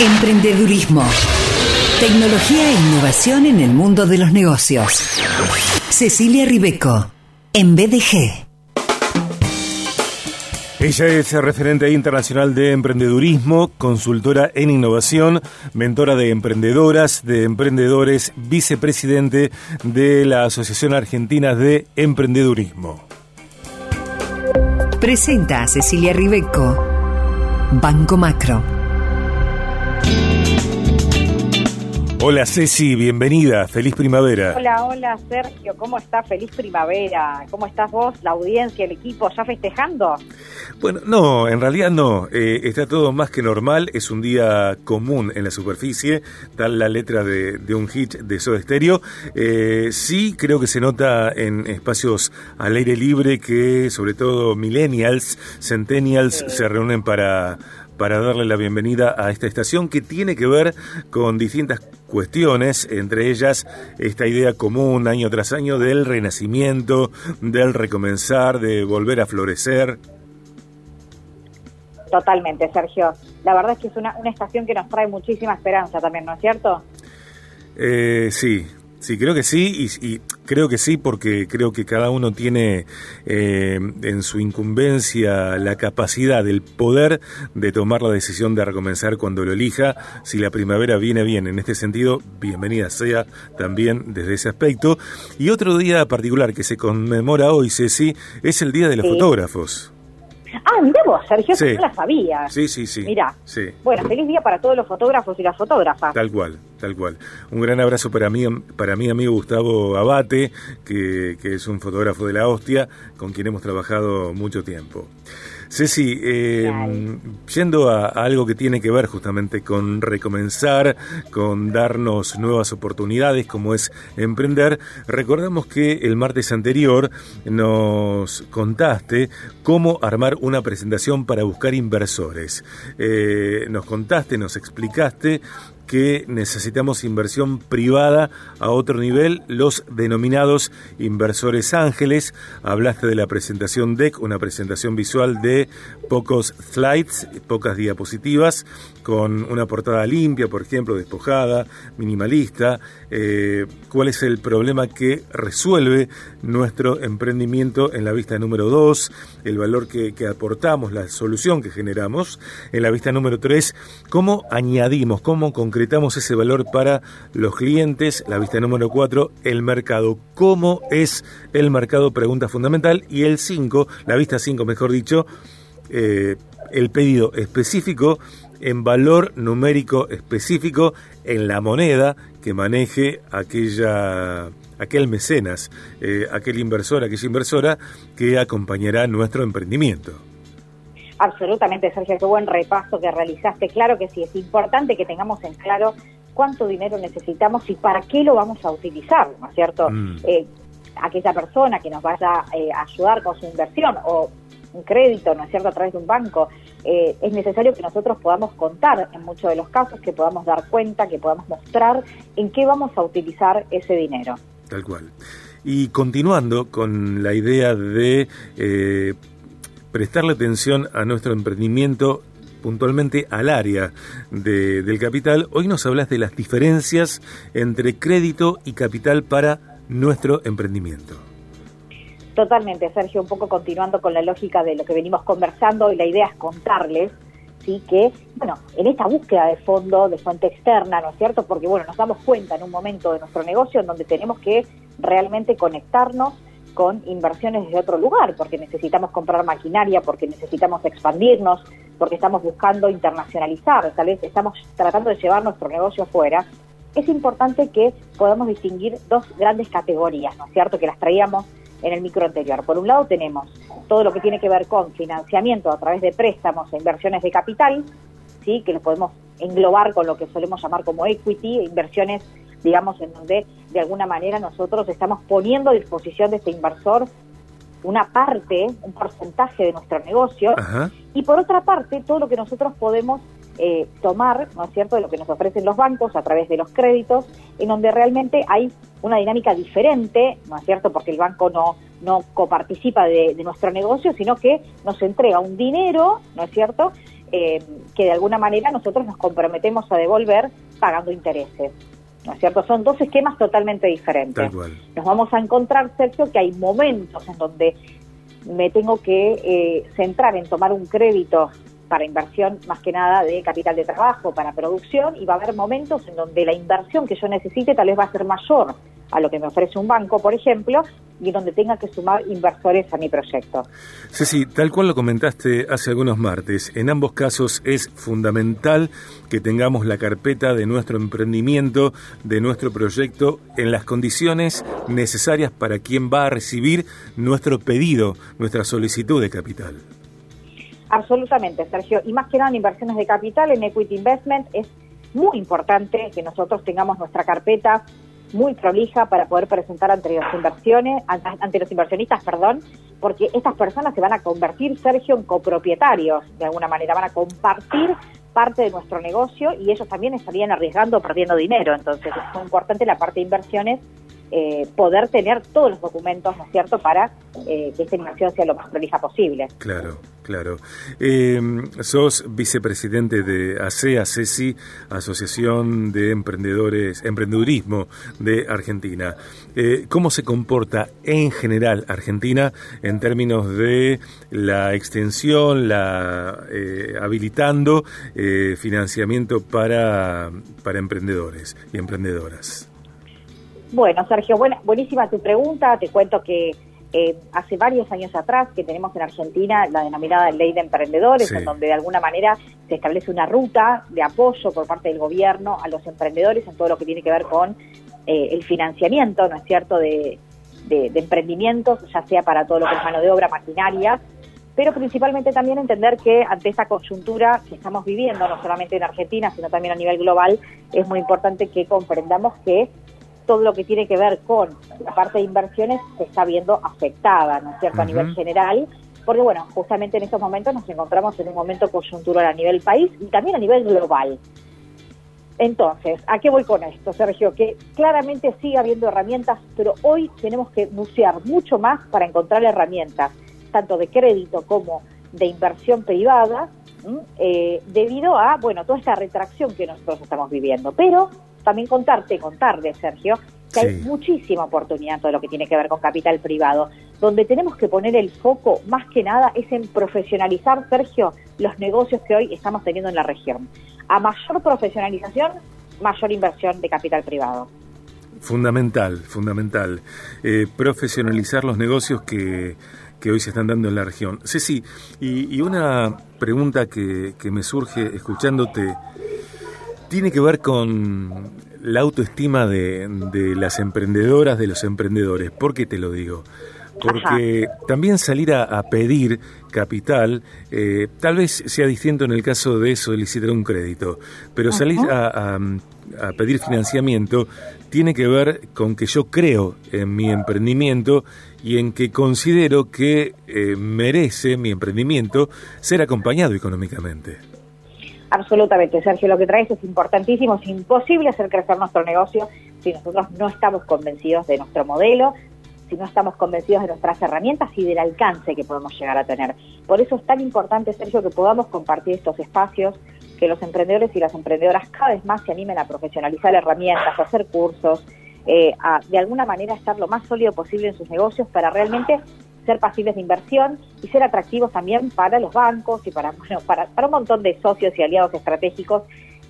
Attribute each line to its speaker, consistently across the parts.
Speaker 1: Emprendedurismo. Tecnología e innovación en el mundo de los negocios. Cecilia Ribeco, en BDG.
Speaker 2: Ella es referente internacional de emprendedurismo, consultora en innovación, mentora de emprendedoras, de emprendedores, vicepresidente de la Asociación Argentina de Emprendedurismo.
Speaker 1: Presenta a Cecilia Ribeco, Banco Macro.
Speaker 2: Hola Ceci, bienvenida, feliz primavera.
Speaker 3: Hola, hola Sergio, ¿cómo estás? Feliz primavera. ¿Cómo estás vos, la audiencia, el equipo, ya festejando?
Speaker 2: Bueno, no, en realidad no, eh, está todo más que normal, es un día común en la superficie, tal la letra de, un hit de Soda Stereo. Eh, sí, creo que se nota en espacios al aire libre que sobre todo millennials, centennials se reúnen para para darle la bienvenida a esta estación que tiene que ver con distintas cuestiones, entre ellas esta idea común año tras año del renacimiento, del recomenzar, de volver a florecer.
Speaker 3: Totalmente, Sergio. La verdad es que es una, una estación que nos trae muchísima esperanza también, ¿no es cierto?
Speaker 2: Eh, sí, Sí, creo que sí, y, creo que sí porque creo que cada uno tiene eh, en su incumbencia la capacidad, el poder de tomar la decisión de recomenzar cuando lo elija. Si la primavera viene bien en este sentido, bienvenida sea también desde ese aspecto. Y otro día particular que se conmemora hoy, Ceci, es el Día de los Fotógrafos.
Speaker 3: Ah, mira vos, Sergio, no la sabía.
Speaker 2: Sí, sí, sí.
Speaker 3: Mira. Sí. Bueno, feliz día para todos los fotógrafos y las fotógrafas.
Speaker 2: Tal cual, tal cual. Un gran abrazo para mí, para mi amigo Gustavo Abate, que, es un fotógrafo de la hostia, con quien hemos trabajado mucho tiempo. Ceci, eh, yendo a, algo que tiene que ver justamente con recomenzar, con darnos nuevas oportunidades, como es emprender, recordamos que el martes anterior nos contaste cómo armar una presentación para buscar inversores. Eh, nos contaste, nos explicaste que necesitamos inversión privada a otro nivel, los denominados inversores ángeles. Hablaste de la presentación DEC, una presentación visual de pocos slides, pocas diapositivas, con una portada limpia, por ejemplo, despojada, minimalista. Eh, ¿Cuál es el problema que resuelve nuestro emprendimiento en la vista número 2? El valor que, que aportamos, la solución que generamos. En la vista número 3, ¿cómo añadimos, cómo concretamos ese valor para los clientes. La vista número 4, el mercado. ¿Cómo es el mercado? Pregunta fundamental. Y el 5, la vista 5, mejor dicho, eh, el pedido específico en valor numérico específico en la moneda que maneje aquella aquel mecenas, eh, aquel inversor, aquella inversora que acompañará nuestro emprendimiento.
Speaker 3: Absolutamente, Sergio, qué buen repaso que realizaste. Claro que sí, es importante que tengamos en claro cuánto dinero necesitamos y para qué lo vamos a utilizar, ¿no es cierto? Mm. Eh, aquella persona que nos vaya eh, a ayudar con su inversión o un crédito, ¿no es cierto?, a través de un banco, eh, es necesario que nosotros podamos contar en muchos de los casos, que podamos dar cuenta, que podamos mostrar en qué vamos a utilizar ese dinero.
Speaker 2: Tal cual. Y continuando con la idea de prestarle atención a nuestro emprendimiento puntualmente al área del capital. Hoy nos hablas de las diferencias entre crédito y capital para nuestro emprendimiento.
Speaker 3: Totalmente, Sergio, un poco continuando con la lógica de lo que venimos conversando y la idea es contarles sí que, bueno, en esta búsqueda de fondo, de fuente externa, ¿no es cierto? Porque, bueno, nos damos cuenta en un momento de nuestro negocio en donde tenemos que realmente conectarnos con inversiones desde otro lugar, porque necesitamos comprar maquinaria, porque necesitamos expandirnos, porque estamos buscando internacionalizar, tal vez estamos tratando de llevar nuestro negocio afuera, es importante que podamos distinguir dos grandes categorías, ¿no es cierto?, que las traíamos en el micro anterior. Por un lado tenemos todo lo que tiene que ver con financiamiento a través de préstamos e inversiones de capital, sí, que lo podemos englobar con lo que solemos llamar como equity, inversiones digamos, en donde de alguna manera nosotros estamos poniendo a disposición de este inversor una parte, un porcentaje de nuestro negocio, y por otra parte, todo lo que nosotros podemos eh, tomar, ¿no es cierto?, de lo que nos ofrecen los bancos a través de los créditos, en donde realmente hay una dinámica diferente, ¿no es cierto?, porque el banco no, no coparticipa de, de nuestro negocio, sino que nos entrega un dinero, ¿no es cierto?, eh, que de alguna manera nosotros nos comprometemos a devolver pagando intereses. ¿No es cierto? Son dos esquemas totalmente diferentes. Nos vamos a encontrar, Sergio, que hay momentos en donde me tengo que eh, centrar en tomar un crédito para inversión más que nada de capital de trabajo, para producción, y va a haber momentos en donde la inversión que yo necesite tal vez va a ser mayor a lo que me ofrece un banco, por ejemplo, y donde tenga que sumar inversores a mi proyecto.
Speaker 2: Ceci, tal cual lo comentaste hace algunos martes, en ambos casos es fundamental que tengamos la carpeta de nuestro emprendimiento, de nuestro proyecto, en las condiciones necesarias para quien va a recibir nuestro pedido, nuestra solicitud de capital.
Speaker 3: Absolutamente, Sergio. Y más que nada en inversiones de capital, en equity investment, es muy importante que nosotros tengamos nuestra carpeta muy prolija para poder presentar ante las inversiones, ante los inversionistas, perdón, porque estas personas se van a convertir, Sergio, en copropietarios, de alguna manera, van a compartir parte de nuestro negocio y ellos también estarían arriesgando perdiendo dinero. Entonces es muy importante la parte de inversiones eh, poder tener todos los documentos, ¿no es cierto?, para eh, que esta inversión sea lo más prolija posible.
Speaker 2: Claro, claro. Eh, sos vicepresidente de ASEA, CECI, Asociación de Emprendedores, Emprendedurismo de Argentina. ¿Cómo se comporta en general Argentina en términos de la extensión, la habilitando financiamiento para, para emprendedores y emprendedoras?
Speaker 3: Bueno, Sergio, buena, buenísima tu pregunta. Te cuento que eh, hace varios años atrás que tenemos en Argentina la denominada Ley de Emprendedores, en donde de alguna manera se establece una ruta de apoyo por parte del gobierno a los emprendedores en todo lo que tiene que ver con eh, el financiamiento, ¿no es cierto?, de, emprendimientos, ya sea para todo lo que es mano de obra, maquinaria, pero principalmente también entender que ante esta coyuntura que estamos viviendo, no solamente en Argentina, sino también a nivel global, es muy importante que comprendamos que todo lo que tiene que ver con la parte de inversiones se está viendo afectada, ¿no es cierto?, a nivel general, porque bueno, justamente en estos momentos nos encontramos en un momento coyuntural a nivel país y también a nivel global. Entonces, ¿a qué voy con esto, Sergio? Que claramente sigue habiendo herramientas, pero hoy tenemos que bucear mucho más para encontrar herramientas, tanto de crédito como de inversión privada, eh, debido a, bueno, toda esta retracción que nosotros estamos viviendo. Pero también contarte, contarle, Sergio, que hay muchísima oportunidad en todo lo que tiene que ver con capital privado. Donde tenemos que poner el foco, más que nada, es en profesionalizar, Sergio, los negocios que hoy estamos teniendo en la región. A mayor profesionalización, mayor inversión de capital privado.
Speaker 2: Fundamental, fundamental. Eh, profesionalizar los negocios que, que, hoy se están dando en la región. Ceci, y, y una pregunta que, que me surge escuchándote tiene que ver con la autoestima de, las emprendedoras, de los emprendedores. ¿Por qué te lo digo? Porque también salir a, pedir capital, eh, tal vez sea distinto en el caso de solicitar un crédito, pero salir a, pedir financiamiento tiene que ver con que yo creo en mi emprendimiento y en que considero que eh, merece mi emprendimiento ser acompañado económicamente.
Speaker 3: Absolutamente, Sergio, lo que traes es importantísimo, es imposible hacer crecer nuestro negocio si nosotros no estamos convencidos de nuestro modelo, si no estamos convencidos de nuestras herramientas y del alcance que podemos llegar a tener. Por eso es tan importante, Sergio, que podamos compartir estos espacios, que los emprendedores y las emprendedoras cada vez más se animen a profesionalizar herramientas, a hacer cursos, eh, a de alguna manera estar lo más sólido posible en sus negocios para realmente ser pasibles de inversión y ser atractivos también para los bancos y para, para, para un montón de socios y aliados estratégicos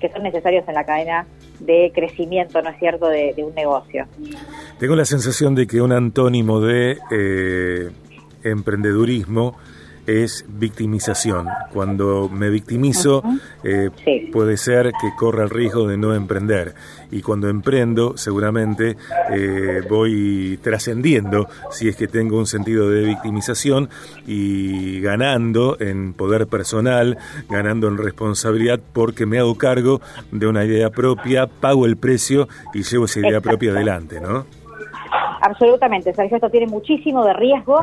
Speaker 3: que son necesarios en la cadena de crecimiento, ¿no es cierto?, de, un negocio.
Speaker 2: Tengo la sensación de que un antónimo de eh, emprendedurismo es victimización. Cuando me victimizo, eh, puede ser que corra el riesgo de no emprender. Y cuando emprendo, seguramente eh, voy trascendiendo, si es que tengo un sentido de victimización, y ganando en poder personal, ganando en responsabilidad, porque me hago cargo de una idea propia, pago el precio y llevo esa idea propia adelante, ¿no?
Speaker 3: Absolutamente, Sergio, esto tiene muchísimo de riesgo,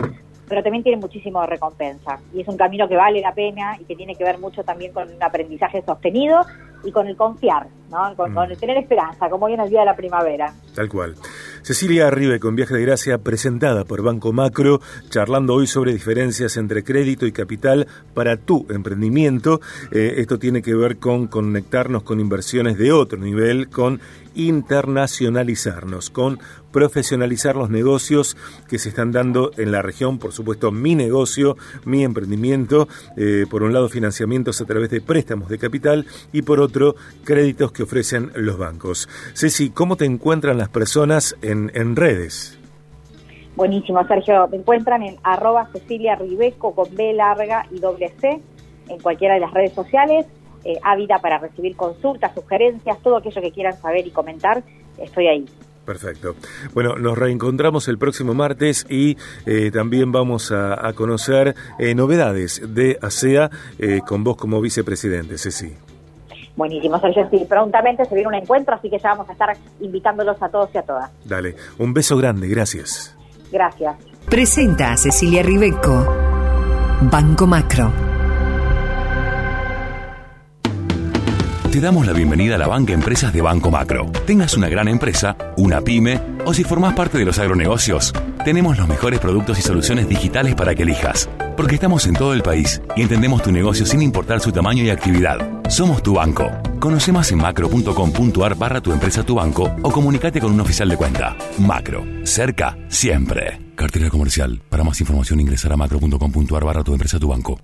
Speaker 3: pero también tiene muchísimo recompensa. Y es un camino que vale la pena y que tiene que ver mucho también con un aprendizaje sostenido y con el confiar, ¿no? con, mm. tener esperanza, como hoy en el día de la primavera.
Speaker 2: Tal cual. Cecilia Ribe con Viaje de Gracia presentada por Banco Macro, charlando hoy sobre diferencias entre crédito y capital para tu emprendimiento. Eh, esto tiene que ver con conectarnos con inversiones de otro nivel, con internacionalizarnos, con profesionalizar los negocios que se están dando en la región, por supuesto mi negocio, mi emprendimiento, eh, por un lado financiamientos a través de préstamos de capital y por otro créditos que ofrecen los bancos. Ceci, ¿cómo te encuentran las personas en, en redes?
Speaker 3: Buenísimo, Sergio. Me encuentran en arroba Cecilia Ribeco con B larga y doble C en cualquiera de las redes sociales eh, ávida para recibir consultas, sugerencias, todo aquello que quieran saber y comentar, estoy ahí.
Speaker 2: Perfecto. Bueno, nos reencontramos el próximo martes y eh, también vamos a, conocer eh, novedades de ASEA eh, con vos como vicepresidente, Ceci.
Speaker 3: Buenísimo, Sergio. Sí, prontamente se viene un encuentro, así que ya vamos a estar invitándolos a todos y a todas.
Speaker 2: Dale, un beso grande, gracias.
Speaker 3: Gracias.
Speaker 1: Presenta a Cecilia Ribeco, Banco Macro.
Speaker 4: Te damos la bienvenida a la banca Empresas de Banco Macro. Tengas una gran empresa, una pyme o si formás parte de los agronegocios, tenemos los mejores productos y soluciones digitales para que elijas. Porque estamos en todo el país y entendemos tu negocio sin importar su tamaño y actividad. Somos tu banco. Conoce más en macro.com.ar barra tu empresa tu banco o comunícate con un oficial de cuenta. Macro. Cerca. Siempre. Cartera comercial. Para más información ingresar a macro.com.ar barra tu empresa tu banco.